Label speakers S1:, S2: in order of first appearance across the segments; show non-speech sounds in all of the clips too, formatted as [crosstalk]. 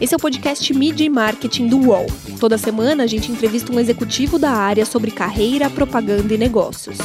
S1: Esse é o podcast Media e Marketing do UOL. Toda semana a gente entrevista um executivo da área sobre carreira, propaganda e negócios.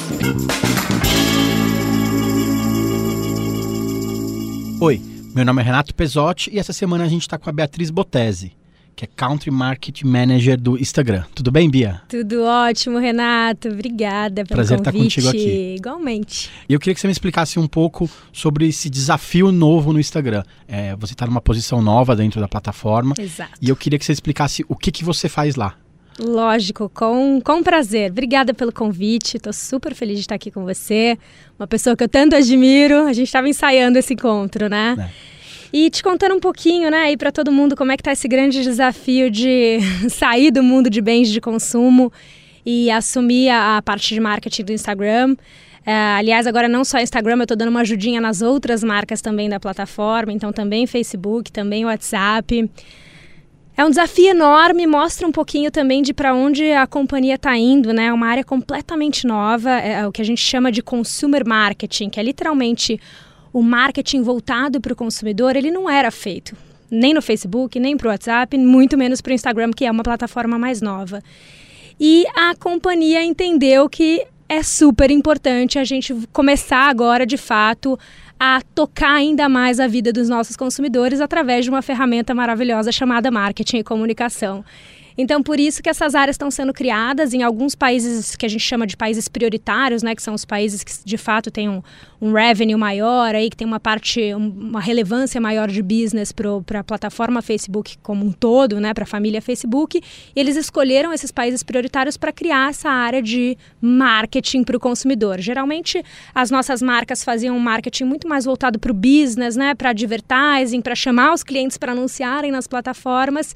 S2: Oi, meu nome é Renato Pesotti e essa semana a gente está com a Beatriz Botese que é Country Market Manager do Instagram. Tudo bem, Bia?
S3: Tudo ótimo, Renato. Obrigada pelo
S2: Prazer
S3: convite.
S2: estar contigo aqui.
S3: Igualmente.
S2: E eu queria que você me explicasse um pouco sobre esse desafio novo no Instagram. É, você está numa posição nova dentro da plataforma.
S3: Exato.
S2: E eu queria que você explicasse o que, que você faz lá.
S3: Lógico, com, com prazer. Obrigada pelo convite. Estou super feliz de estar aqui com você. Uma pessoa que eu tanto admiro. A gente estava ensaiando esse encontro, né? É. E te contando um pouquinho, né, aí para todo mundo como é que tá esse grande desafio de [laughs] sair do mundo de bens de consumo e assumir a, a parte de marketing do Instagram. É, aliás, agora não só Instagram, eu estou dando uma ajudinha nas outras marcas também da plataforma, então também Facebook, também WhatsApp. É um desafio enorme, mostra um pouquinho também de para onde a companhia está indo, né? É uma área completamente nova, é o que a gente chama de consumer marketing, que é literalmente o marketing voltado para o consumidor, ele não era feito. Nem no Facebook, nem para o WhatsApp, muito menos para o Instagram, que é uma plataforma mais nova. E a companhia entendeu que é super importante a gente começar agora, de fato, a tocar ainda mais a vida dos nossos consumidores através de uma ferramenta maravilhosa chamada marketing e comunicação. Então, por isso que essas áreas estão sendo criadas em alguns países que a gente chama de países prioritários, né, que são os países que de fato têm um, um revenue maior, aí, que tem uma parte, uma relevância maior de business para a plataforma Facebook como um todo, né, para a família Facebook. E eles escolheram esses países prioritários para criar essa área de marketing para o consumidor. Geralmente, as nossas marcas faziam um marketing muito mais voltado para o business, né, para advertising, para chamar os clientes para anunciarem nas plataformas.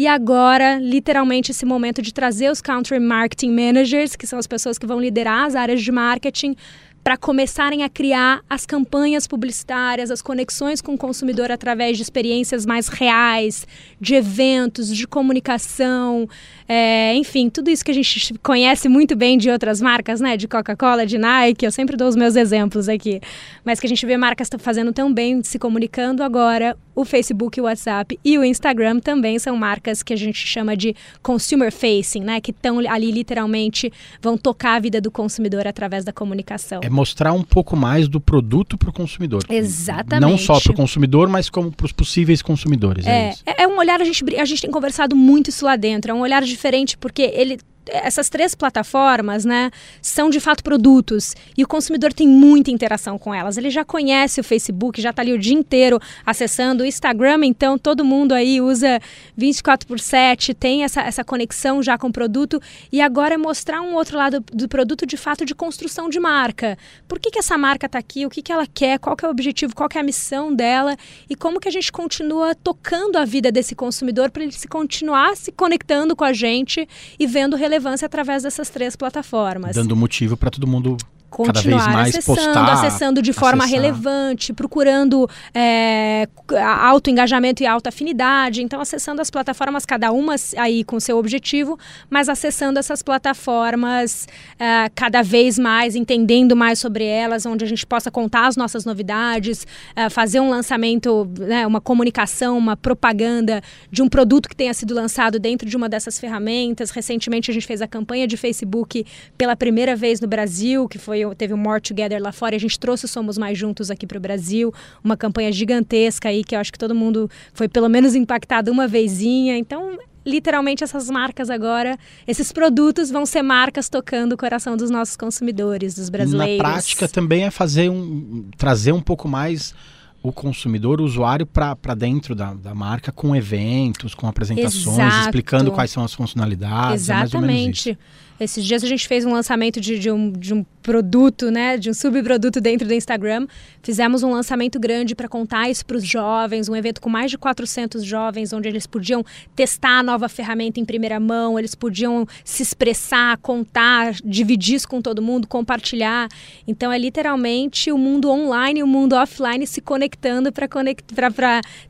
S3: E agora, literalmente, esse momento de trazer os Country Marketing Managers, que são as pessoas que vão liderar as áreas de marketing, para começarem a criar as campanhas publicitárias, as conexões com o consumidor através de experiências mais reais, de eventos, de comunicação, é, enfim, tudo isso que a gente conhece muito bem de outras marcas, né? De Coca-Cola, de Nike, eu sempre dou os meus exemplos aqui. Mas que a gente vê marcas fazendo tão bem, se comunicando agora. O Facebook, o WhatsApp e o Instagram também são marcas que a gente chama de consumer facing, né? Que estão ali literalmente vão tocar a vida do consumidor através da comunicação.
S2: É mostrar um pouco mais do produto para o consumidor.
S3: Exatamente.
S2: Não só para o consumidor, mas como para os possíveis consumidores.
S3: É, é, é, um olhar, a gente, a gente tem conversado muito isso lá dentro, é um olhar diferente porque ele essas três plataformas, né, são de fato produtos e o consumidor tem muita interação com elas. Ele já conhece o Facebook, já está ali o dia inteiro acessando o Instagram, então todo mundo aí usa 24 por 7, tem essa, essa conexão já com o produto e agora é mostrar um outro lado do produto de fato de construção de marca. Por que, que essa marca está aqui? O que, que ela quer? Qual que é o objetivo? Qual que é a missão dela? E como que a gente continua tocando a vida desse consumidor para ele se continuar se conectando com a gente e vendo relevância através dessas três plataformas.
S2: Dando motivo para todo mundo
S3: continuar
S2: mais
S3: acessando,
S2: postar,
S3: acessando de forma
S2: acessar.
S3: relevante, procurando é, alto engajamento e alta afinidade. Então, acessando as plataformas, cada uma aí com seu objetivo, mas acessando essas plataformas é, cada vez mais, entendendo mais sobre elas, onde a gente possa contar as nossas novidades, é, fazer um lançamento, né, uma comunicação, uma propaganda de um produto que tenha sido lançado dentro de uma dessas ferramentas. Recentemente, a gente fez a campanha de Facebook pela primeira vez no Brasil, que foi teve o More Together lá fora e a gente trouxe o Somos Mais Juntos aqui para o Brasil, uma campanha gigantesca aí que eu acho que todo mundo foi pelo menos impactado uma vezinha. Então, literalmente essas marcas agora, esses produtos vão ser marcas tocando o coração dos nossos consumidores, dos brasileiros.
S2: Na prática também é fazer um trazer um pouco mais o consumidor, o usuário para dentro da, da marca com eventos, com apresentações,
S3: Exato.
S2: explicando quais são as funcionalidades.
S3: Exatamente.
S2: É
S3: esses dias a gente fez um lançamento de, de, um, de um produto, né, de um subproduto dentro do Instagram. Fizemos um lançamento grande para contar isso para os jovens, um evento com mais de 400 jovens, onde eles podiam testar a nova ferramenta em primeira mão, eles podiam se expressar, contar, dividir isso com todo mundo, compartilhar. Então é literalmente o mundo online e o mundo offline se conectando para conect,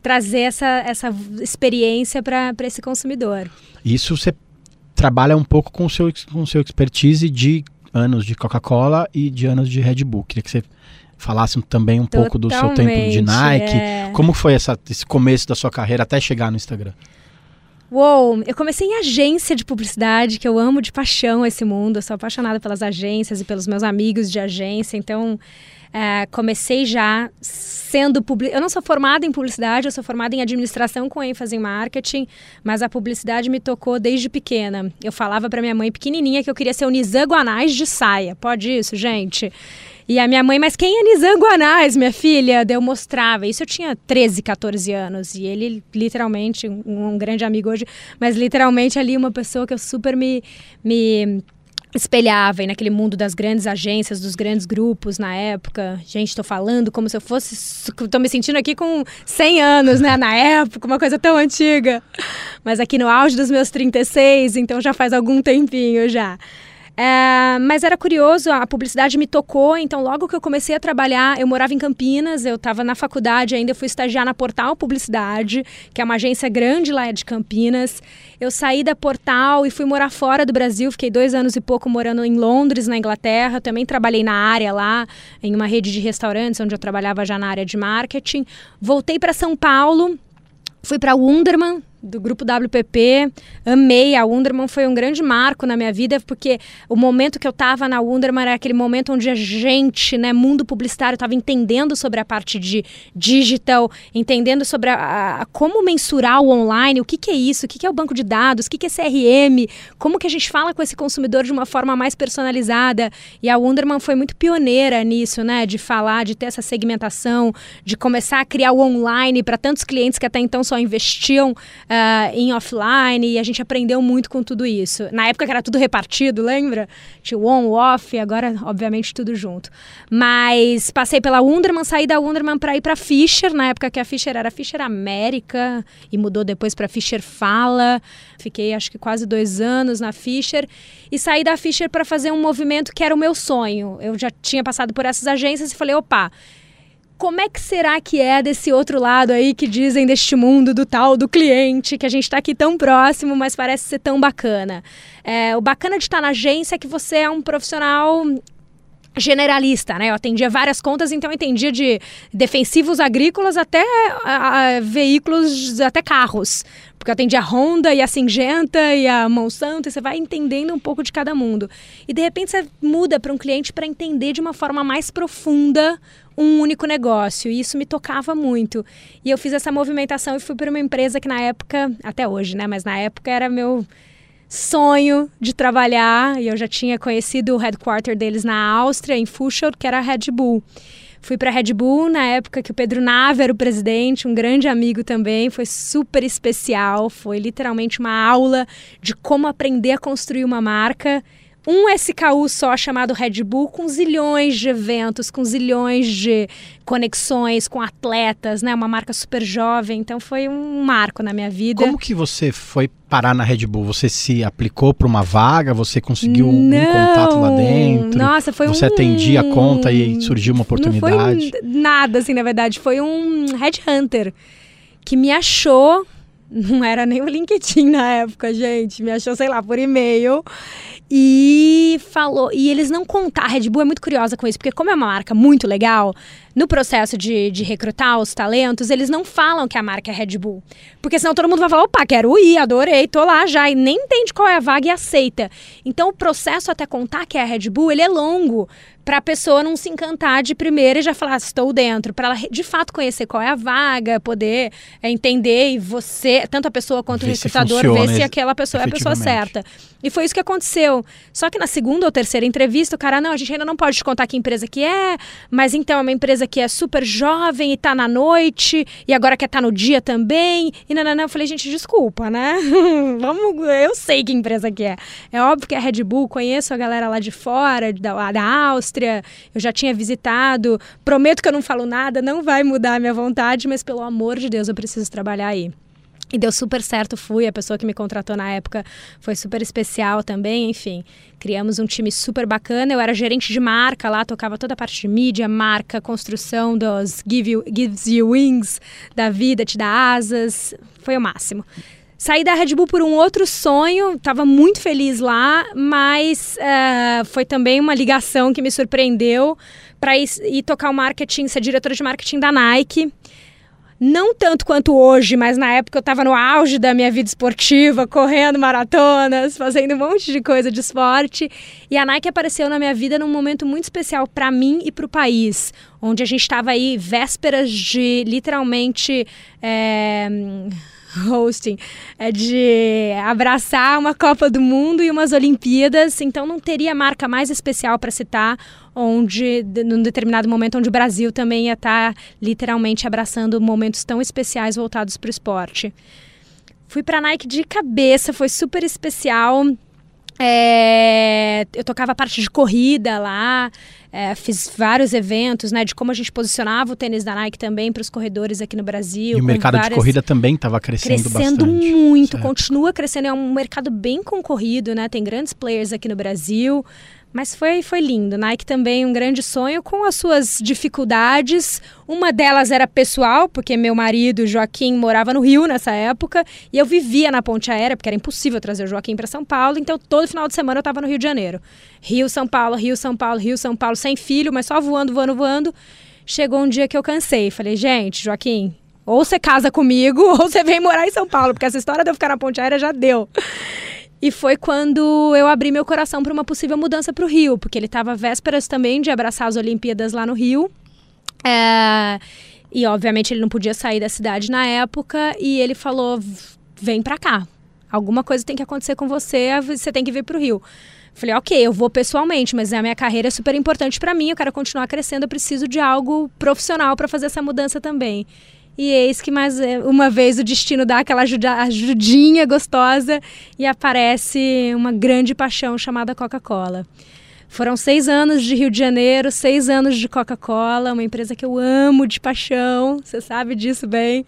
S3: trazer essa, essa experiência para esse consumidor.
S2: Isso você trabalha um pouco com o seu, com seu expertise de anos de Coca-Cola e de anos de Red Bull. Queria que você falasse também um pouco do seu tempo de Nike. É. Como foi essa, esse começo da sua carreira até chegar no Instagram?
S3: Uou, eu comecei em agência de publicidade, que eu amo de paixão esse mundo. Eu sou apaixonada pelas agências e pelos meus amigos de agência. Então, é, comecei já sendo publi... Eu não sou formada em publicidade, eu sou formada em administração com ênfase em marketing, mas a publicidade me tocou desde pequena. Eu falava para minha mãe pequenininha que eu queria ser Nizam Guanais de saia. Pode isso, gente? E a minha mãe, mas quem é Nizam Guanais, minha filha? Eu mostrava. Isso eu tinha 13, 14 anos. E ele, literalmente, um, um grande amigo hoje, mas literalmente ali uma pessoa que eu super me, me espelhava naquele mundo das grandes agências, dos grandes grupos na época. Gente, estou falando como se eu fosse. Estou me sentindo aqui com 100 anos, né? Na época, uma coisa tão antiga. Mas aqui no auge dos meus 36, então já faz algum tempinho já. É, mas era curioso, a publicidade me tocou, então logo que eu comecei a trabalhar, eu morava em Campinas, eu estava na faculdade ainda, fui estagiar na Portal Publicidade, que é uma agência grande lá de Campinas. Eu saí da Portal e fui morar fora do Brasil, fiquei dois anos e pouco morando em Londres, na Inglaterra. Também trabalhei na área lá, em uma rede de restaurantes, onde eu trabalhava já na área de marketing. Voltei para São Paulo, fui para Wunderman, do grupo WPP. Amei a Wunderman, foi um grande marco na minha vida, porque o momento que eu estava na Wunderman era aquele momento onde a gente, né, mundo publicitário, estava entendendo sobre a parte de digital, entendendo sobre a, a, como mensurar o online, o que, que é isso, o que, que é o banco de dados, o que, que é CRM, como que a gente fala com esse consumidor de uma forma mais personalizada. E a Wunderman foi muito pioneira nisso, né, de falar, de ter essa segmentação, de começar a criar o online para tantos clientes que até então só investiam uh, em offline e a gente aprendeu muito com tudo isso. Na época que era tudo repartido, lembra? Tinha o on, o off, agora, obviamente, tudo junto. Mas passei pela Wunderman, saí da Wunderman para ir para Fischer, na época que a Fischer era Fischer América e mudou depois para Fischer Fala. Fiquei acho que quase dois anos na Fischer e saí da Fischer para fazer um movimento que era o meu sonho. Eu já tinha passado por essas agências e falei, opa, como é que será que é desse outro lado aí que dizem deste mundo do tal do cliente, que a gente está aqui tão próximo, mas parece ser tão bacana? É, o bacana de estar na agência é que você é um profissional generalista, né? Eu atendia várias contas, então eu entendia de defensivos agrícolas até a, a, veículos, até carros. Porque eu atendia a Honda e a Singenta e a Monsanto, e você vai entendendo um pouco de cada mundo. E de repente você muda para um cliente para entender de uma forma mais profunda um único negócio. E isso me tocava muito. E eu fiz essa movimentação e fui para uma empresa que na época, até hoje, né? Mas na época era meu sonho de trabalhar. E eu já tinha conhecido o headquarter deles na Áustria, em Fuschel, que era a Red Bull. Fui para a Red Bull na época que o Pedro Nava era o presidente, um grande amigo também. Foi super especial. Foi literalmente uma aula de como aprender a construir uma marca um SKU só chamado Red Bull com zilhões de eventos, com zilhões de conexões com atletas, né? Uma marca super jovem, então foi um marco na minha vida.
S2: Como que você foi parar na Red Bull? Você se aplicou para uma vaga? Você conseguiu um, um, contato lá dentro?
S3: Nossa, foi
S2: você
S3: um...
S2: atendia a conta e surgiu uma oportunidade?
S3: Não foi nada assim, na verdade, foi um headhunter que me achou [laughs] não era nem o LinkedIn na época, gente. Me achou, sei lá, por e-mail. E falou. E eles não contaram. A Red Bull é muito curiosa com isso, porque, como é uma marca muito legal, no processo de, de recrutar os talentos, eles não falam que a marca é Red Bull. Porque senão todo mundo vai falar: opa, quero ir, adorei, tô lá já. E nem entende qual é a vaga e aceita. Então, o processo até contar que é a Red Bull, ele é longo para a pessoa não se encantar de primeira e já falar, estou dentro, para ela de fato conhecer qual é a vaga, poder é, entender e você, tanto a pessoa quanto ver o recrutador, ver se aquela pessoa é a pessoa certa. E foi isso que aconteceu. Só que na segunda ou terceira entrevista, o cara, não, a gente ainda não pode te contar que empresa que é, mas então é uma empresa que é super jovem e tá na noite, e agora quer tá no dia também, e não. Eu falei, gente, desculpa, né? [laughs] Vamos, eu sei que empresa que é. É óbvio que é Red Bull, conheço a galera lá de fora, da, da Áustria, eu já tinha visitado. Prometo que eu não falo nada, não vai mudar a minha vontade, mas pelo amor de Deus, eu preciso trabalhar aí. E deu super certo, fui. A pessoa que me contratou na época foi super especial também, enfim. Criamos um time super bacana. Eu era gerente de marca lá, tocava toda a parte de mídia, marca, construção dos Give you, Gives You Wings da vida, te dá asas. Foi o máximo. Saí da Red Bull por um outro sonho, estava muito feliz lá, mas uh, foi também uma ligação que me surpreendeu, para ir, ir tocar o marketing, ser diretora de marketing da Nike não tanto quanto hoje, mas na época eu estava no auge da minha vida esportiva, correndo maratonas, fazendo um monte de coisa de esporte. E a Nike apareceu na minha vida num momento muito especial para mim e para o país, onde a gente estava aí vésperas de literalmente. É hosting, é de abraçar uma Copa do Mundo e umas Olimpíadas, então não teria marca mais especial para citar onde, num determinado momento, onde o Brasil também ia estar tá, literalmente abraçando momentos tão especiais voltados para o esporte. Fui para Nike de cabeça, foi super especial. É, eu tocava a parte de corrida lá, é, fiz vários eventos, né, de como a gente posicionava o tênis da Nike também para os corredores aqui no Brasil.
S2: E o mercado várias... de corrida também estava crescendo,
S3: crescendo
S2: bastante.
S3: muito, certo. continua crescendo. É um mercado bem concorrido, né? Tem grandes players aqui no Brasil. Mas foi, foi lindo. Nike também um grande sonho com as suas dificuldades. Uma delas era pessoal, porque meu marido, Joaquim, morava no Rio nessa época e eu vivia na ponte aérea, porque era impossível trazer o Joaquim para São Paulo. Então, todo final de semana eu estava no Rio de Janeiro. Rio, São Paulo, Rio, São Paulo, Rio, São Paulo, sem filho, mas só voando, voando, voando. Chegou um dia que eu cansei. Falei, gente, Joaquim, ou você casa comigo [laughs] ou você vem morar em São Paulo, porque essa história de eu ficar na ponte aérea já deu. E foi quando eu abri meu coração para uma possível mudança para o Rio, porque ele estava vésperas também de abraçar as Olimpíadas lá no Rio. É, e obviamente ele não podia sair da cidade na época e ele falou: "Vem para cá. Alguma coisa tem que acontecer com você, você tem que vir para o Rio". Falei, ok, eu vou pessoalmente, mas a minha carreira é super importante para mim, eu quero continuar crescendo, eu preciso de algo profissional para fazer essa mudança também. E eis que mais é, uma vez o destino dá aquela ajudinha gostosa e aparece uma grande paixão chamada Coca-Cola. Foram seis anos de Rio de Janeiro, seis anos de Coca-Cola, uma empresa que eu amo de paixão, você sabe disso bem.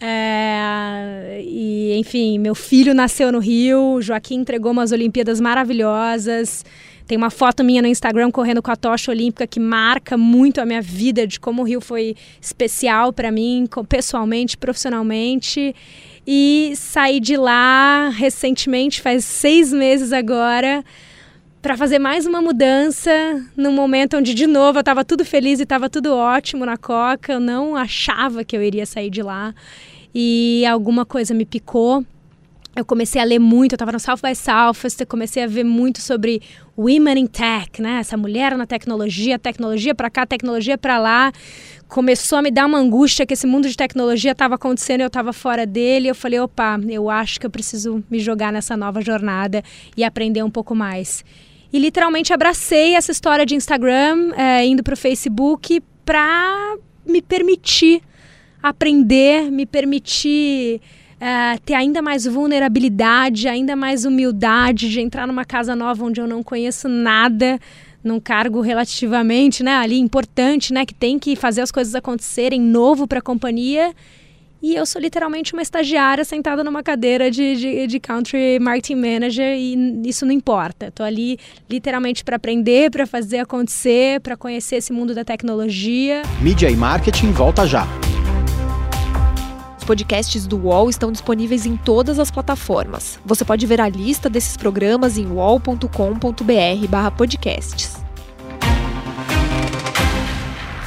S3: É, e, enfim, meu filho nasceu no Rio, Joaquim entregou umas Olimpíadas maravilhosas. Tem uma foto minha no Instagram correndo com a tocha olímpica que marca muito a minha vida, de como o Rio foi especial para mim, pessoalmente, profissionalmente. E saí de lá recentemente, faz seis meses agora, para fazer mais uma mudança num momento onde, de novo, eu estava tudo feliz e estava tudo ótimo na Coca. Eu não achava que eu iria sair de lá. E alguma coisa me picou eu comecei a ler muito, eu estava no South by Southwest, eu comecei a ver muito sobre Women in Tech, né? Essa mulher na tecnologia, tecnologia para cá, tecnologia para lá. Começou a me dar uma angústia que esse mundo de tecnologia estava acontecendo eu estava fora dele. Eu falei, opa, eu acho que eu preciso me jogar nessa nova jornada e aprender um pouco mais. E literalmente abracei essa história de Instagram, é, indo para o Facebook, para me permitir aprender, me permitir uh, ter ainda mais vulnerabilidade, ainda mais humildade de entrar numa casa nova onde eu não conheço nada, num cargo relativamente, né, ali importante, né, que tem que fazer as coisas acontecerem, novo para a companhia. E eu sou literalmente uma estagiária sentada numa cadeira de, de, de country marketing manager e isso não importa. Estou ali literalmente para aprender, para fazer acontecer, para conhecer esse mundo da tecnologia.
S4: Mídia e marketing volta já.
S1: Os podcasts do UOL estão disponíveis em todas as plataformas. Você pode ver a lista desses programas em uol.com.br/podcasts.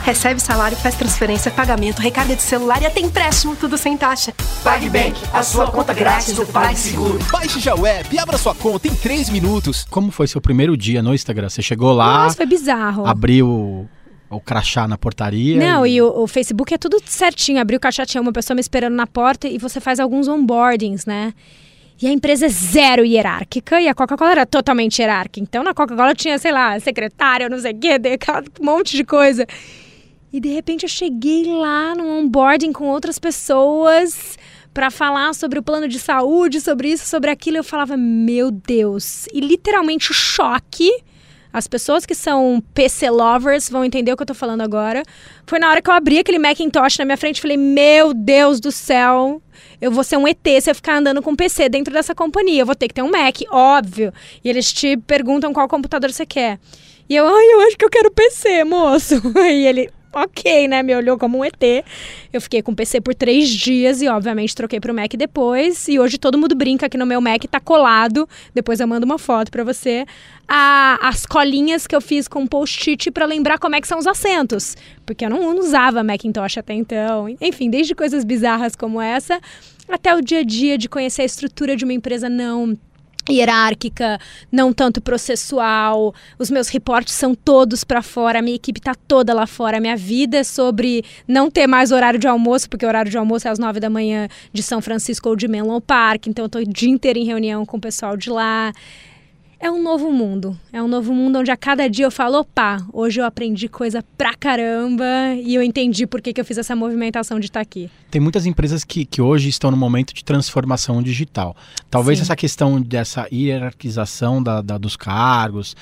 S5: Recebe salário, faz transferência, pagamento, recarga de celular e até empréstimo, tudo sem taxa.
S6: PagBank, a sua conta grátis do PagSeguro.
S7: Baixe já o app e abra sua conta em 3 minutos.
S2: Como foi seu primeiro dia no Instagram? Você chegou lá.
S3: Nossa, foi bizarro.
S2: Abriu o crachá na portaria.
S3: Não, e, e o, o, Facebook é tudo certinho. Abriu o crachá, tinha uma pessoa me esperando na porta e você faz alguns onboardings, né? E a empresa é zero hierárquica e a Coca-Cola era totalmente hierárquica. Então na Coca-Cola tinha, sei lá, secretária, não sei o quê, um monte de coisa. E de repente eu cheguei lá no onboarding com outras pessoas para falar sobre o plano de saúde, sobre isso, sobre aquilo. Eu falava, meu Deus. E literalmente o choque as pessoas que são PC lovers vão entender o que eu tô falando agora. Foi na hora que eu abri aquele Macintosh na minha frente e falei: Meu Deus do céu, eu vou ser um ET se eu ficar andando com PC dentro dessa companhia. Eu vou ter que ter um Mac, óbvio. E eles te perguntam qual computador você quer. E eu, ai, eu acho que eu quero PC, moço. [laughs] E ele, [laughs] ok, né? Me olhou como um ET. Eu fiquei com o PC por três dias e, obviamente, troquei pro Mac depois. E hoje todo mundo brinca que no meu Mac tá colado. Depois eu mando uma foto para você. A, as colinhas que eu fiz com post-it para lembrar como é que são os assentos. Porque eu não usava Macintosh até então. Enfim, desde coisas bizarras como essa até o dia a dia de conhecer a estrutura de uma empresa não hierárquica, não tanto processual. Os meus reportes são todos para fora, a minha equipe está toda lá fora. A minha vida é sobre não ter mais horário de almoço, porque o horário de almoço é às nove da manhã de São Francisco ou de Menlo Park, então eu estou o dia inteiro em reunião com o pessoal de lá é um novo mundo. É um novo mundo onde a cada dia eu falo, opa, hoje eu aprendi coisa pra caramba e eu entendi por que, que eu fiz essa movimentação de estar aqui.
S2: Tem muitas empresas que, que hoje estão no momento de transformação digital. Talvez Sim. essa questão dessa hierarquização da, da, dos cargos,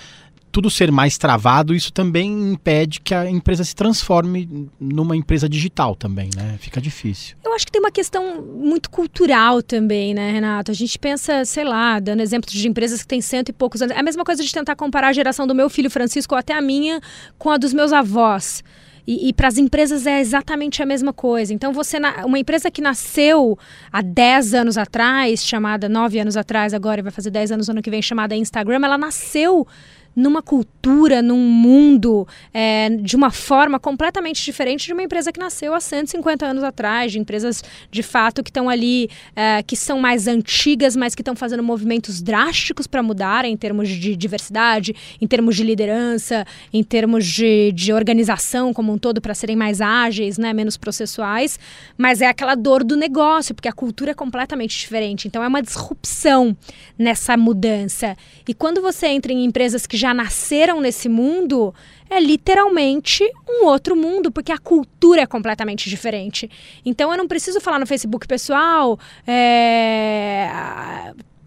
S2: tudo ser mais travado, isso também impede que a empresa se transforme numa empresa digital também, né? Fica difícil.
S3: Eu acho que tem uma questão muito cultural também, né, Renato? A gente pensa, sei lá, dando exemplos de empresas que têm cento e poucos anos. É a mesma coisa de tentar comparar a geração do meu filho Francisco ou até a minha com a dos meus avós. E, e para as empresas é exatamente a mesma coisa. Então, você uma empresa que nasceu há 10 anos atrás, chamada 9 anos atrás, agora vai fazer 10 anos no ano que vem, chamada Instagram, ela nasceu numa cultura, num mundo, é, de uma forma completamente diferente de uma empresa que nasceu há 150 anos atrás, de empresas de fato que estão ali, é, que são mais antigas, mas que estão fazendo movimentos drásticos para mudar em termos de diversidade, em termos de liderança, em termos de, de organização como um todo, para serem mais ágeis, né, menos processuais, mas é aquela dor do negócio, porque a cultura é completamente diferente. Então é uma disrupção nessa mudança. E quando você entra em empresas que já nasceram nesse mundo, é literalmente um outro mundo, porque a cultura é completamente diferente. Então eu não preciso falar no Facebook pessoal, é,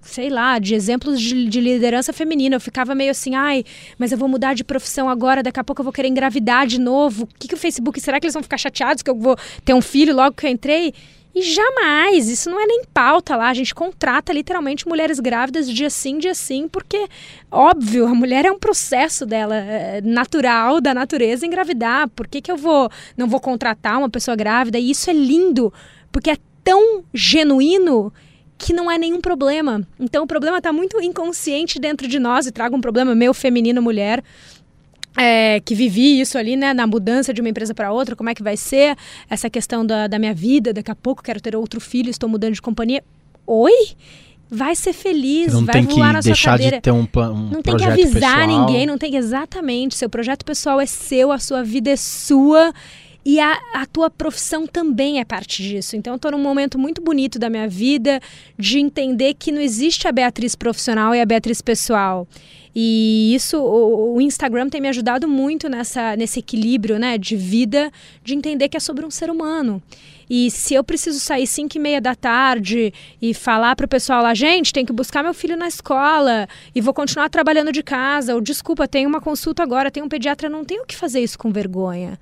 S3: sei lá, de exemplos de, de, liderança feminina. Eu ficava meio assim, ai, mas eu vou mudar de profissão agora, daqui a pouco eu vou querer engravidar de novo. O que, que o Facebook, será que eles vão ficar chateados que eu vou ter um filho logo que eu entrei? E jamais, isso não é nem pauta lá, a gente contrata literalmente mulheres grávidas dia sim, dia sim, porque, óbvio, a mulher é um processo dela, é, natural, da natureza engravidar. Por que, que eu vou, não vou contratar uma pessoa grávida? E isso é lindo, porque é tão genuíno que não é nenhum problema. Então o problema está muito inconsciente dentro de nós e traga um problema meu, feminino, mulher é, que vivi isso ali, né, na mudança de uma empresa para outra, como é que vai ser essa questão da, da minha vida, daqui a pouco quero ter outro filho, estou mudando de companhia. Oi? Vai ser feliz,
S2: não
S3: vai voar na sua
S2: cadeira. De ter um, um
S3: não tem que avisar
S2: pessoal.
S3: ninguém, não tem que exatamente. Seu projeto pessoal é seu, a sua vida é sua. E a, a tua profissão também é parte disso. Então, eu estou num momento muito bonito da minha vida de entender que não existe a Beatriz profissional e a Beatriz pessoal. E isso, o, o, Instagram tem me ajudado muito nessa, nesse equilíbrio né, de vida, de entender que é sobre um ser humano. E se eu preciso sair 5 e meia da tarde e falar para o pessoal lá, gente, tem que buscar meu filho na escola e vou continuar trabalhando de casa, ou desculpa, tenho uma consulta agora, tenho um pediatra, não tenho que fazer isso com vergonha.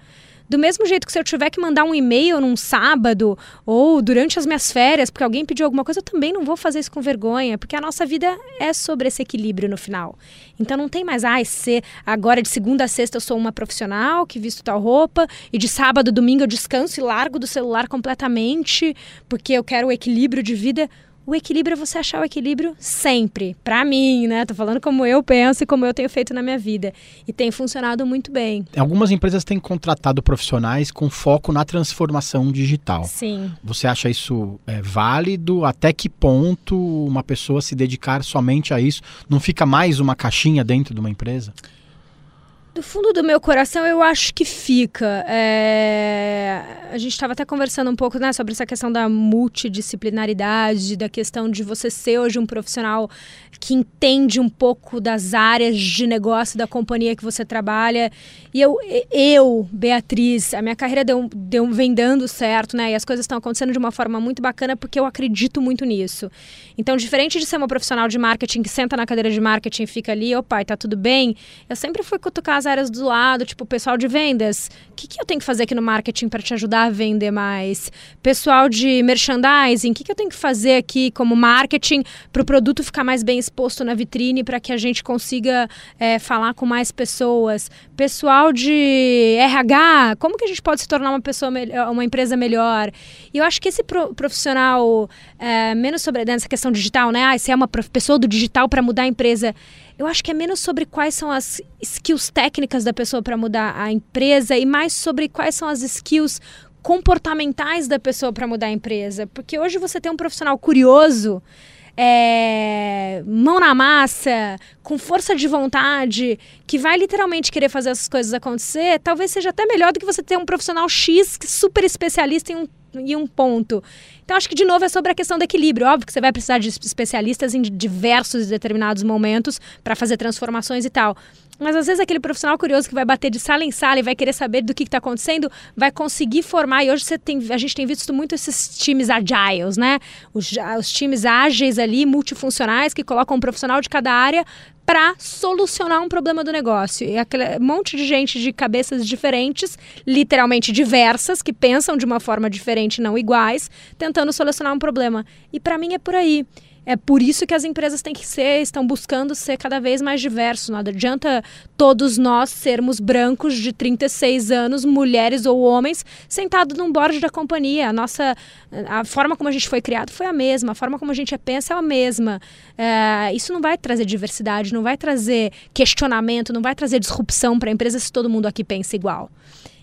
S3: Do mesmo jeito que se eu tiver que mandar um e-mail num sábado ou durante as minhas férias, porque alguém pediu alguma coisa, eu também não vou fazer isso com vergonha, porque a nossa vida é sobre esse equilíbrio no final. Então não tem mais, ah, ser agora de segunda a sexta eu sou uma profissional que visto tal roupa e de sábado, domingo eu descanso e largo do celular completamente, porque eu quero o equilíbrio de vida. O equilíbrio é você achar o equilíbrio sempre. Para mim, né? Tô falando como eu penso e como eu tenho feito na minha vida. E tem funcionado muito bem.
S2: Algumas empresas têm contratado profissionais com foco na transformação digital.
S3: Sim.
S2: Você acha isso é, válido? Até que ponto uma pessoa se dedicar somente a isso não fica mais uma caixinha dentro de uma empresa?
S3: Do fundo do meu coração, eu acho que fica. É... A gente estava até conversando um pouco né, sobre essa questão da multidisciplinaridade, da questão de você ser hoje um profissional que entende um pouco das áreas de negócio da companhia que você trabalha. E eu, eu Beatriz, a minha carreira deu, deu, vem dando certo, né? E as coisas estão acontecendo de uma forma muito bacana porque eu acredito muito nisso. Então, diferente de ser uma profissional de marketing que senta na cadeira de marketing e fica ali, opa, tá tudo bem, eu sempre fui cutucar as áreas do lado, tipo, pessoal de vendas, o que, que eu tenho que fazer aqui no marketing para te ajudar a vender mais? Pessoal de merchandising, o que, que eu tenho que fazer aqui como marketing para o produto ficar mais bem exposto na vitrine para que a gente consiga é, falar com mais pessoas? Pessoal de RH, como que a gente pode se tornar uma pessoa melhor, uma empresa melhor? E eu acho que esse profissional, é, menos sobre essa questão digital, né? Ah, se é uma pessoa do digital para mudar a empresa eu acho que é menos sobre quais são as skills técnicas da pessoa para mudar a empresa e mais sobre quais são as skills comportamentais da pessoa para mudar a empresa. Porque hoje você tem um profissional curioso, é, mão na massa, com força de vontade, que vai literalmente querer fazer essas coisas acontecer, talvez seja até melhor do que você ter um profissional X super especialista em um e um ponto. Então, acho que, de novo, é sobre a questão do equilíbrio. Óbvio que você vai precisar de especialistas em diversos e determinados momentos para fazer transformações e tal. Mas às vezes aquele profissional curioso que vai bater de sala em sala e vai querer saber do que está acontecendo, vai conseguir formar. E hoje você tem, a gente tem visto muito esses times agiles, né? Os, os times ágeis ali, multifuncionais, que colocam um profissional de cada área para solucionar um problema do negócio. E aquele monte de gente de cabeças diferentes, literalmente diversas, que pensam de uma forma diferente, não iguais, tentando solucionar um problema. E para mim é por aí. É por isso que as empresas têm que ser, estão buscando ser cada vez mais diversos. Não adianta todos nós sermos brancos de 36 anos, mulheres ou homens, sentados num board da companhia. A nossa, a forma como a gente foi criado foi a mesma, a forma como a gente pensa é a mesma. É, isso não vai trazer diversidade, não vai trazer questionamento, não vai trazer disrupção para a empresa se todo mundo aqui pensa igual.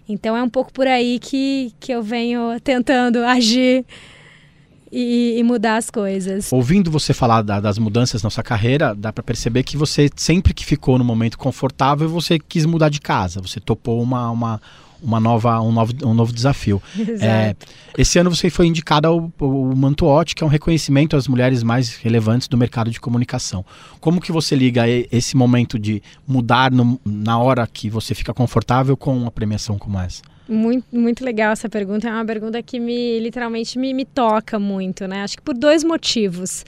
S3: Então é um pouco por aí que, que eu venho tentando agir e, e, mudar as coisas.
S2: Ouvindo você falar da, das mudanças na sua carreira, dá para perceber que você sempre que ficou no momento confortável, você quis mudar de casa, você topou uma, uma, uma nova, um, novo, um novo desafio. [laughs] É, esse ano você foi indicada ao, ao Mantuote, que é um reconhecimento às mulheres mais relevantes do mercado de comunicação. Como que você liga esse momento de mudar no, na hora que você fica confortável com uma premiação como essa?
S3: Muito, muito legal essa pergunta. É uma pergunta que me literalmente me, me toca muito, né? Acho que por dois motivos.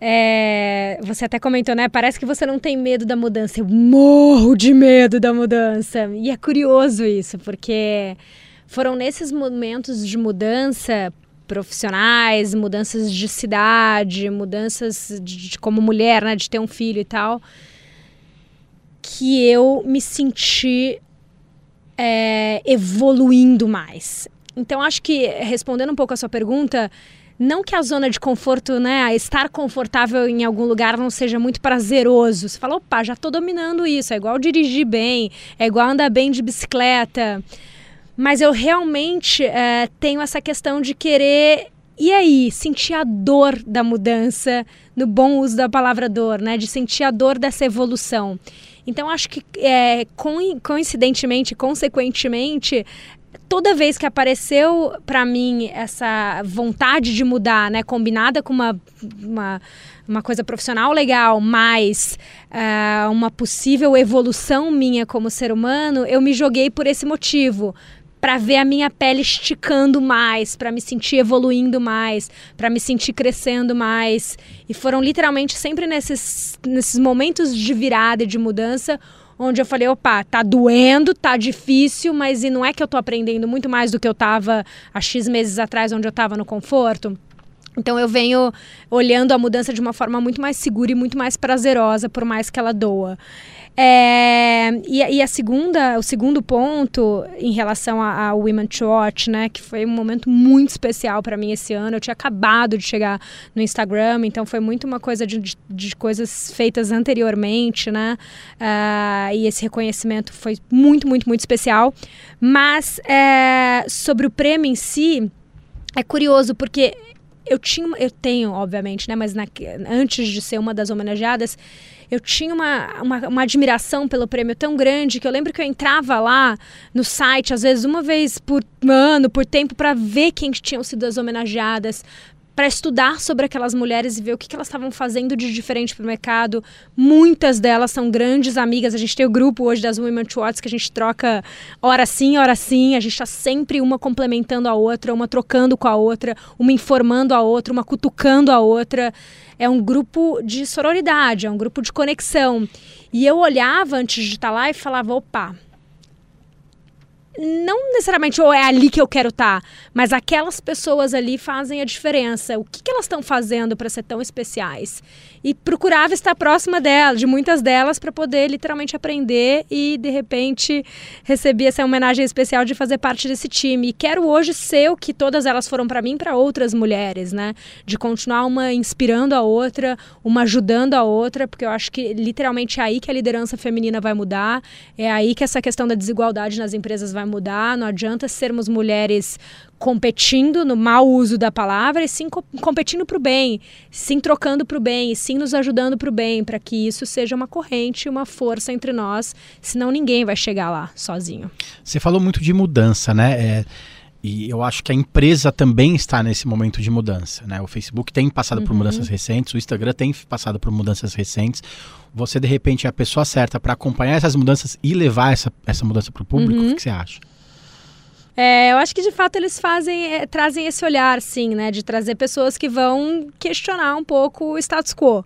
S3: É, você até comentou, né? Parece que você não tem medo da mudança. Eu morro de medo da mudança. E é curioso isso, porque foram nesses momentos de mudança profissionais, mudanças de cidade, mudanças de, de como mulher, né? De ter um filho e tal, que eu me senti é, evoluindo mais. Então, acho que, respondendo um pouco a sua pergunta, não que a zona de conforto, né, estar confortável em algum lugar não seja muito prazeroso. Você fala, opa, já estou dominando isso. É igual dirigir bem, é igual andar bem de bicicleta. Mas eu realmente é, tenho essa questão de querer e aí, sentir a dor da mudança, no bom uso da palavra dor, né? De sentir a dor dessa evolução. Então, acho que é, coincidentemente, consequentemente, toda vez que apareceu para mim essa vontade de mudar, né, combinada com uma, uma, uma coisa profissional legal, mais uh, uma possível evolução minha como ser humano, eu me joguei por esse motivo para ver a minha pele esticando mais, para me sentir evoluindo mais, para me sentir crescendo mais. E foram literalmente sempre nesses, nesses momentos de virada e de mudança onde eu falei, opa, tá doendo, tá difícil, mas e não é que eu tô aprendendo muito mais do que eu tava há X meses atrás, onde eu tava no conforto? Então eu venho olhando a mudança de uma forma muito mais segura e muito mais prazerosa, por mais que ela doa. É, e, e, a segunda, o segundo ponto em relação ao Women to Watch, né, que foi um momento muito especial para mim esse ano. Eu tinha acabado de chegar no Instagram, então foi muito uma coisa de, de, de coisas feitas anteriormente, né? Uh, e esse reconhecimento foi muito, muito, muito especial. Mas é, sobre o prêmio em si, é curioso porque eu tinha, eu tenho, obviamente, né? Mas na, antes de ser uma das homenageadas eu tinha uma, uma, uma, admiração pelo prêmio tão grande que eu lembro que eu entrava lá no site, às vezes uma vez por ano, por tempo, para ver quem tinham sido as homenageadas, para estudar sobre aquelas mulheres e ver o que, que elas estavam fazendo de diferente para o mercado. Muitas delas são grandes amigas. A gente tem o grupo hoje das Women to Watts que a gente troca hora sim, hora sim. A gente está sempre uma complementando a outra, uma trocando com a outra, uma informando a outra, uma cutucando a outra. É um grupo de sororidade, é um grupo de conexão. E eu olhava antes de estar tá lá e falava: opa, não necessariamente ou é ali que eu quero estar, tá, mas aquelas pessoas ali fazem a diferença. O que, que elas estão fazendo para ser tão especiais? E procurava estar próxima delas, de muitas delas, para poder literalmente aprender e de repente receber essa homenagem especial de fazer parte desse time. E quero hoje ser o que todas elas foram para mim, para outras mulheres, né? De continuar uma inspirando a outra, uma ajudando a outra, porque eu acho que literalmente é aí que a liderança feminina vai mudar, é aí que essa questão da desigualdade nas empresas vai mudar. Não adianta sermos mulheres competindo no mau uso da palavra e sim co competindo para o bem, sim trocando para o bem, e sim nos ajudando para o bem, para que isso seja uma corrente, uma força entre nós, senão ninguém vai chegar lá sozinho.
S2: Você falou muito de mudança, né? É, e eu acho que a empresa também está nesse momento de mudança, né? O Facebook tem passado uhum. por mudanças recentes, o Instagram tem passado por mudanças recentes. Você, de repente, é a pessoa certa para acompanhar essas mudanças e levar essa, essa mudança para o público? Uhum. O que você acha?
S3: É, eu acho que de fato eles fazem, é, trazem esse olhar, sim, né, de trazer pessoas que vão questionar um pouco o status quo.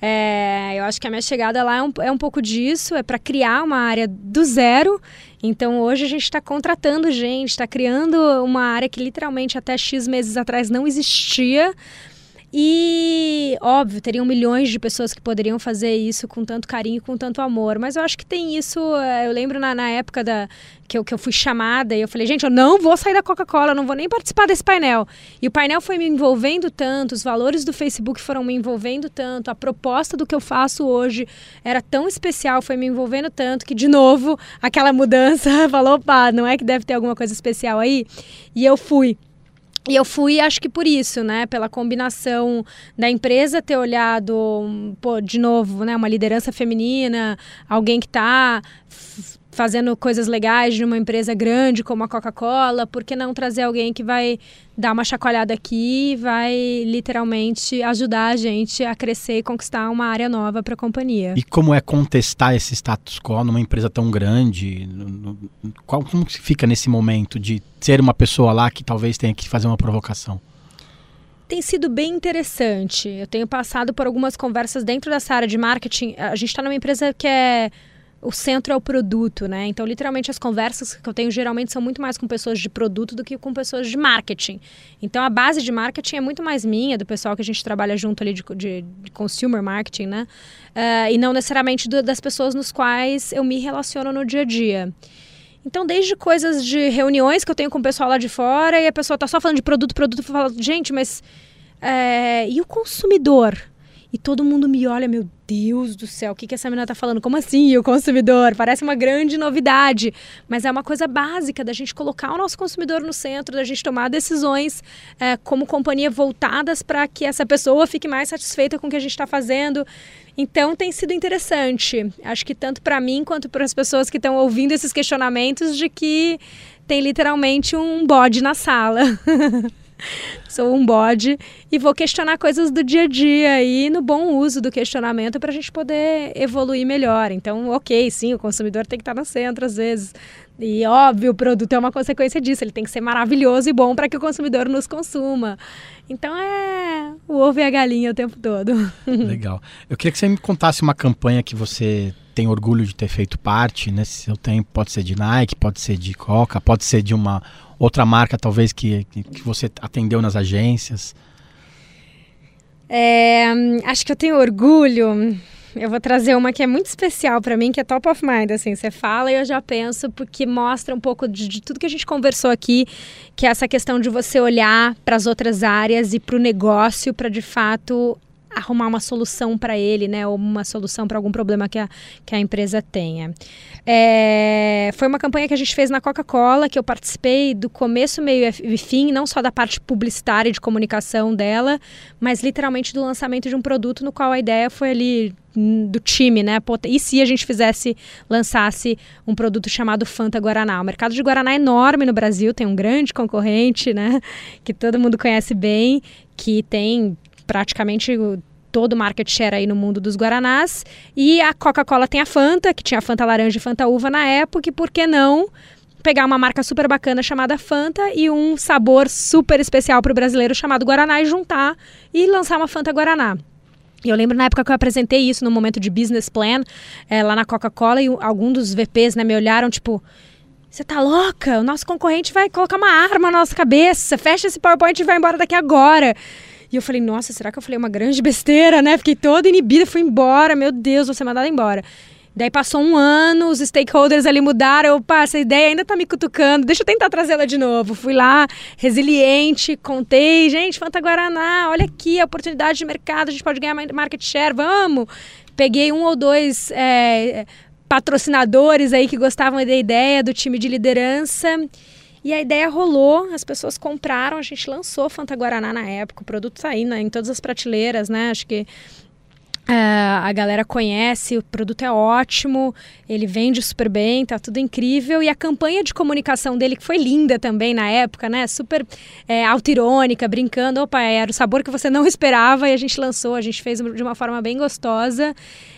S3: É, eu acho que a minha chegada lá é um, é um pouco disso, é para criar uma área do zero. Então hoje a gente está contratando gente, está criando uma área que literalmente até X meses atrás não existia e, óbvio, teriam milhões de pessoas que poderiam fazer isso com tanto carinho, com tanto amor. Mas eu acho que tem isso. Eh, eu lembro na, na época da, que, eu, que eu fui chamada e eu falei, gente, eu não vou sair da Coca-Cola, não vou nem participar desse painel. E o painel foi me envolvendo tanto, os valores do Facebook foram me envolvendo tanto, a proposta do que eu faço hoje era tão especial, foi me envolvendo tanto que, de novo, aquela mudança [laughs] falou, opa, não é que deve ter alguma coisa especial aí? E eu fui. E eu fui, acho que por isso, né? Pela combinação da empresa ter olhado, pô, de novo, né? Uma liderança feminina, alguém que está fazendo coisas legais de uma empresa grande como a Coca-Cola, por que não trazer alguém que vai dar uma chacoalhada aqui e vai literalmente ajudar a gente a crescer e conquistar uma área nova para a companhia?
S2: E como é contestar esse status quo numa empresa tão grande? Qual, como fica nesse momento de ser uma pessoa lá que talvez tenha que fazer uma provocação?
S3: tem sido bem interessante. Eu tenho passado por algumas conversas dentro dessa área de marketing. A gente está numa empresa que é o centro é o produto, né? Então, literalmente, as conversas que eu tenho geralmente são muito mais com pessoas de produto do que com pessoas de marketing. Então, a base de marketing é muito mais minha, do pessoal que a gente trabalha junto ali de, de, de consumer marketing, né? Uh, e não necessariamente do, das pessoas nos quais eu me relaciono no dia a dia. Então, desde coisas de reuniões que eu tenho com o pessoal lá de fora e a pessoa tá só falando de produto, produto, falo, gente, mas. É, e o consumidor? E todo mundo me olha, meu Deus do céu, o que, que essa menina tá falando? Como assim, o consumidor? Parece uma grande novidade, mas é uma coisa básica da gente colocar o nosso consumidor no centro, da gente tomar decisões é, como companhia voltadas para que essa pessoa fique mais satisfeita com o que a gente está fazendo. Então tem sido interessante, acho que tanto para mim quanto para as pessoas que estão ouvindo esses questionamentos de que tem literalmente um bode na sala. [laughs] [laughs] sou um bode e vou questionar coisas do dia a dia e no bom uso do questionamento para a gente poder evoluir melhor. Então, ok, sim, o consumidor tem que estar no centro às vezes. E óbvio, o produto é uma consequência disso, ele tem que ser maravilhoso e bom para que o consumidor nos consuma. Então é o ovo e a galinha o tempo todo. [laughs]
S2: Legal. Eu queria que você me contasse uma campanha que você tem orgulho de ter feito parte nesse seu tempo. Pode ser de Nike, pode ser de Coca, pode ser de uma outra marca, talvez, que, que, você atendeu nas agências.
S3: É, acho que eu tenho orgulho. Eu vou trazer uma que é muito especial para mim, que é top of mind. Assim, você fala e eu já penso, porque mostra um pouco de, de tudo que a gente conversou aqui, que é essa questão de você olhar para as outras áreas e para o negócio, para de fato arrumar uma solução para ele, né? Ou uma solução para algum problema que a, que a empresa tenha. É, foi uma campanha que a gente fez na Coca-Cola, que eu participei do começo, meio e fim, não só da parte publicitária e de comunicação dela, mas literalmente do lançamento de um produto no qual a ideia foi ali hum, do time, né? E se a gente fizesse, lançasse um produto chamado Fanta Guaraná? O mercado de Guaraná é enorme no Brasil, tem um grande concorrente, né? [laughs] Que todo mundo conhece bem, que tem praticamente todo o market share aí no mundo dos Guaranás. E a Coca-Cola tem a Fanta, que tinha Fanta laranja e Fanta uva na época, e por que não pegar uma marca super bacana chamada Fanta e um sabor super especial para o brasileiro chamado Guaraná e juntar e lançar uma Fanta Guaraná. Eu lembro na época que eu apresentei isso no momento de business plan, é, lá na Coca-Cola, e algum dos VPs né, me olharam, tipo, você tá louca? O nosso concorrente vai colocar uma arma na nossa cabeça, fecha esse PowerPoint e vai embora daqui agora. E eu falei, nossa, será que eu falei uma grande besteira, né? Fiquei toda inibida, fui embora, meu Deus, vou ser mandada embora. Daí passou um ano, os stakeholders ali mudaram. Opa, essa ideia ainda tá me cutucando, deixa eu tentar trazê-la de novo. Fui lá, resiliente, contei, gente, Fanta Guaraná, olha aqui a oportunidade de mercado, a gente pode ganhar market share, vamos. Peguei um ou dois é, patrocinadores aí que gostavam da ideia do time de liderança e a ideia rolou, as pessoas compraram, a gente lançou Fanta Guaraná na época, o produto tá aí né, em todas as prateleiras, né? Acho que Uh, a galera conhece, o produto é ótimo, ele vende super bem, tá tudo incrível. E a campanha de comunicação dele, que foi linda também na época, né? Super é, auto-irônica, brincando. Opa, era o sabor que você não [laughs] esperava e a gente lançou, a gente fez de uma forma bem gostosa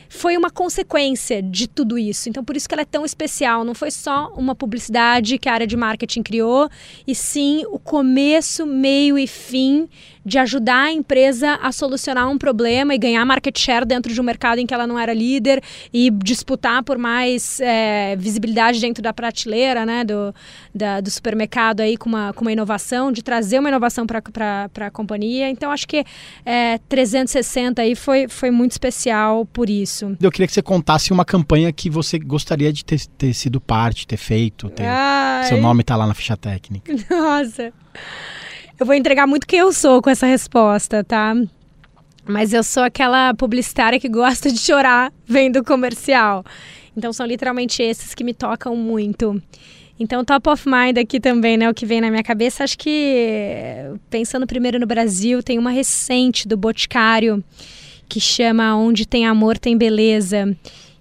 S3: foi uma consequência de tudo isso. Então, por isso que ela é tão especial. Não foi só uma publicidade que a área de marketing criou, e sim o começo, meio e fim de ajudar a empresa a solucionar um problema e ganhar market share dentro de um mercado em que ela não era líder e disputar por mais é, visibilidade dentro da prateleira né, do, da, do supermercado aí com uma, com uma inovação, de trazer uma inovação para a companhia. Então, acho que é, 360 aí foi, foi muito especial por isso.
S2: Eu queria que você contasse uma campanha que você gostaria de ter, ter sido parte, ter feito, ter, seu nome está lá na ficha técnica. [laughs]
S3: Nossa! Eu vou entregar muito quem eu sou com essa resposta, tá? Mas eu sou aquela publicitária que gosta de chorar vendo comercial. Então são literalmente esses que me tocam muito. Então, top of mind aqui também, né? O que vem na minha cabeça, acho que pensando primeiro no Brasil, tem uma recente do Boticário que chama Onde Tem Amor Tem Beleza,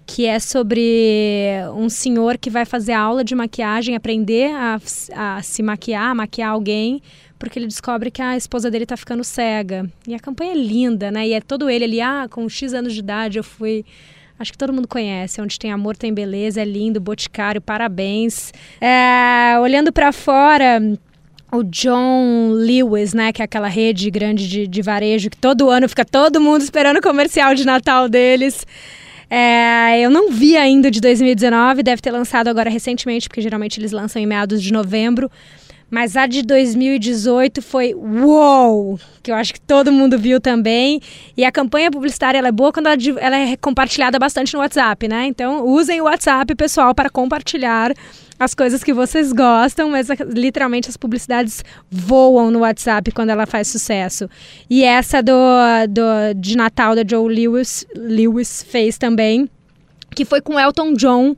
S3: que é sobre um senhor que vai fazer aula de maquiagem, aprender a, a se maquiar, a maquiar alguém, porque ele descobre que a esposa dele está ficando cega. E a campanha é linda, né? E é todo ele ali, ah, com X anos de idade eu fui. Acho que todo mundo conhece. Onde tem amor, tem beleza. É lindo, Boticário, parabéns. É, olhando para fora, o John Lewis, né, que é aquela rede grande de, de varejo que todo ano fica todo mundo esperando o comercial de Natal deles. É, eu não vi ainda de 2019, deve ter lançado agora recentemente, porque geralmente eles lançam em meados de novembro. Mas a de 2018 foi uou, que eu acho que todo mundo viu também. E a campanha publicitária é boa quando ela, ela é compartilhada bastante no WhatsApp, né? Então usem o WhatsApp, pessoal, para compartilhar as coisas que vocês gostam, mas literalmente as publicidades voam no WhatsApp quando ela faz sucesso. E essa do, do de Natal da Joe Lewis, Lewis fez também, que foi com Elton John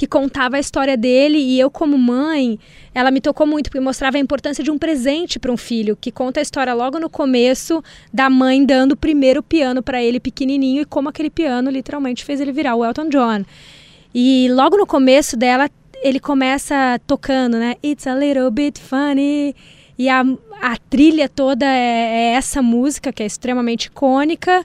S3: que contava a história dele e eu como mãe, ela me tocou muito porque mostrava a importância de um presente para um filho, que conta a história logo no começo da mãe dando o primeiro piano para ele pequenininho e como aquele piano literalmente fez ele virar o Elton John. E logo no começo dela, ele começa tocando, né? It's a little bit funny. E a, a trilha toda é, é essa música que é extremamente icônica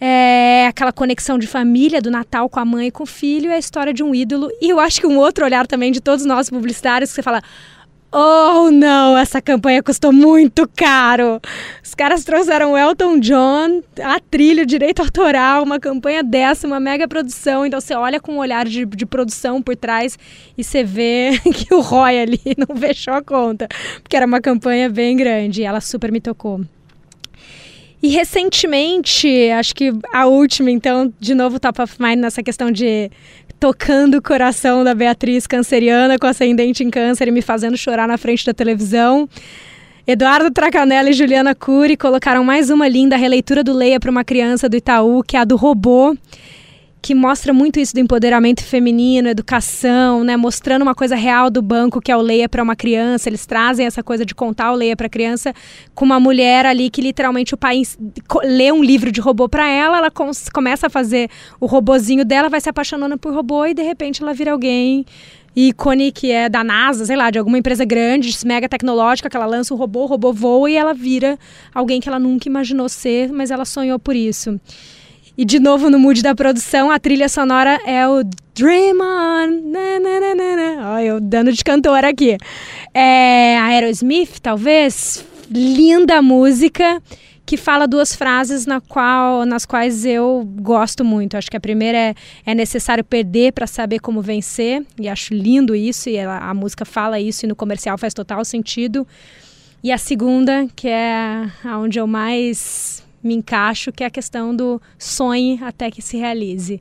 S3: é aquela conexão de família, do Natal com a mãe e com o filho, é a história de um ídolo. E eu acho que um outro olhar também de todos nós publicitários, que você fala, oh não, essa campanha custou muito caro. Os caras trouxeram Elton John, a trilha, direito autoral, uma campanha dessa, uma mega produção. Então você olha com um olhar de, de produção por trás e você vê [laughs] que o Roy ali não fechou a conta, porque era uma campanha bem grande e ela super me tocou. E recentemente, acho que a última, então, de novo, top of mind nessa questão de tocando o coração da Beatriz canceriana com ascendente em câncer e me fazendo chorar na frente da televisão. Eduardo Tracanella e Juliana Cury colocaram mais uma linda releitura do Leia para uma criança do Itaú, que é a do robô, que mostra muito isso do empoderamento feminino, educação, né? Mostrando uma coisa real do banco, que é o Leia para uma criança. Eles trazem essa coisa de contar o Leia para a criança com uma mulher ali que literalmente o pai lê um livro de robô para ela, ela começa a fazer o robozinho dela, vai se apaixonando por robô e de repente ela vira alguém ícone que é da NASA, sei lá, de alguma empresa grande, mega tecnológica, que ela lança o robô, o robô voa e ela vira alguém que ela nunca imaginou ser, mas ela sonhou por isso. E de novo no mood da produção, a trilha sonora é o Dream On. Na, na, na, Olha, eu dando de cantora aqui. É Aerosmith, talvez. Linda música que fala duas frases na qual, nas quais eu gosto muito. Acho que a primeira é, é necessário perder para saber como vencer, e acho lindo isso, e ela, a música fala isso, e no comercial faz total sentido. E a segunda, que é onde eu mais me encaixo, que é a questão do sonhe até que se realize.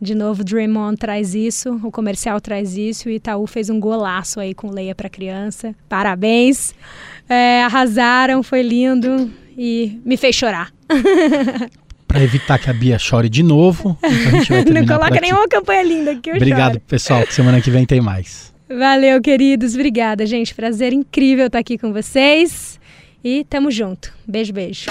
S3: De novo, Dream On traz isso, o comercial traz isso, e Itaú fez um golaço aí com Leia para criança. Parabéns! É, arrasaram, foi lindo e me fez chorar. [laughs]
S2: Para evitar que a Bia chore de novo, então [laughs]
S3: Não coloca nenhuma campanha linda que eu
S2: Obrigado,
S3: choro.
S2: pessoal. Semana que vem tem mais.
S3: Valeu, queridos. Obrigada, gente. Prazer incrível estar aqui com vocês. E tamo junto. Beijo, beijo.